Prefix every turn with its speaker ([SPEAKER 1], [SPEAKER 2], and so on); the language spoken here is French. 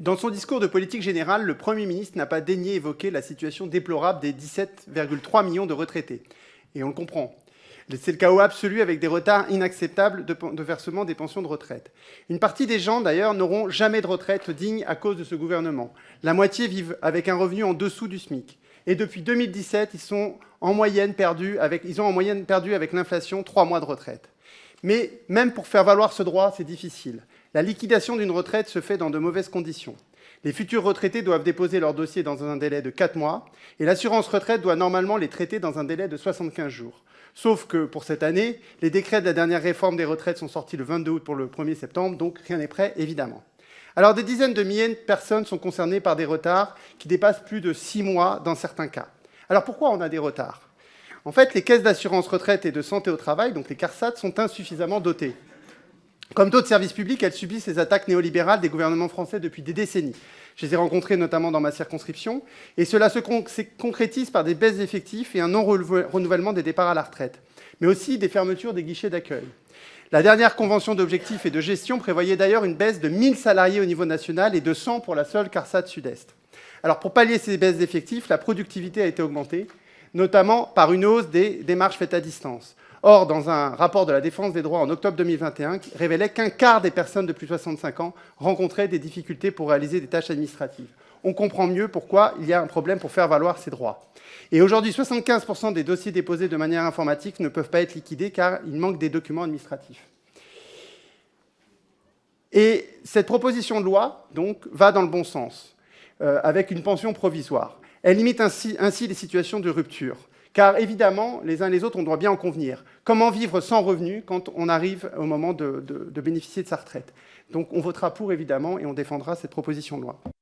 [SPEAKER 1] Dans son discours de politique générale, le Premier ministre n'a pas daigné évoquer la situation déplorable des 17,3 millions de retraités. Et on le comprend. C'est le chaos absolu avec des retards inacceptables de, versement des pensions de retraite. Une partie des gens, d'ailleurs, n'auront jamais de retraite digne à cause de ce gouvernement. La moitié vivent avec un revenu en dessous du SMIC. Et depuis 2017, ils, ils ont en moyenne perdu avec l'inflation trois mois de retraite. Mais même pour faire valoir ce droit, c'est difficile. La liquidation d'une retraite se fait dans de mauvaises conditions. Les futurs retraités doivent déposer leur dossier dans un délai de 4 mois, et l'assurance retraite doit normalement les traiter dans un délai de 75 jours. Sauf que pour cette année, les décrets de la dernière réforme des retraites sont sortis le 22 août pour le 1er septembre, donc rien n'est prêt, évidemment. Alors des dizaines de milliers de personnes sont concernées par des retards qui dépassent plus de 6 mois dans certains cas. Alors pourquoi on a des retards? En fait, les caisses d'assurance retraite et de santé au travail, donc les CARSAT, sont insuffisamment dotées. Comme d'autres services publics, elles subissent les attaques néolibérales des gouvernements français depuis des décennies. Je les ai rencontrés notamment dans ma circonscription, et cela se concrétise par des baisses d'effectifs et un non-renouvellement des départs à la retraite, mais aussi des fermetures des guichets d'accueil. La dernière convention d'objectifs et de gestion prévoyait d'ailleurs une baisse de 1000 salariés au niveau national et de 100 pour la seule CARSAT Sud-Est. Alors pour pallier ces baisses d'effectifs, la productivité a été augmentée, notamment par une hausse des démarches faites à distance. Or, dans un rapport de la Défense des droits en octobre 2021, qui révélait qu'un quart des personnes de plus de 65 ans rencontraient des difficultés pour réaliser des tâches administratives. On comprend mieux pourquoi il y a un problème pour faire valoir ces droits. Et aujourd'hui, 75% des dossiers déposés de manière informatique ne peuvent pas être liquidés car il manque des documents administratifs. Et cette proposition de loi, donc, va dans le bon sens, euh, avec une pension provisoire. Elle limite ainsi, les situations de rupture. Car évidemment, les uns les autres, on doit bien en convenir. Comment vivre sans revenu quand on arrive au moment de bénéficier de sa retraite? Donc on votera pour, évidemment, et on défendra cette proposition de loi.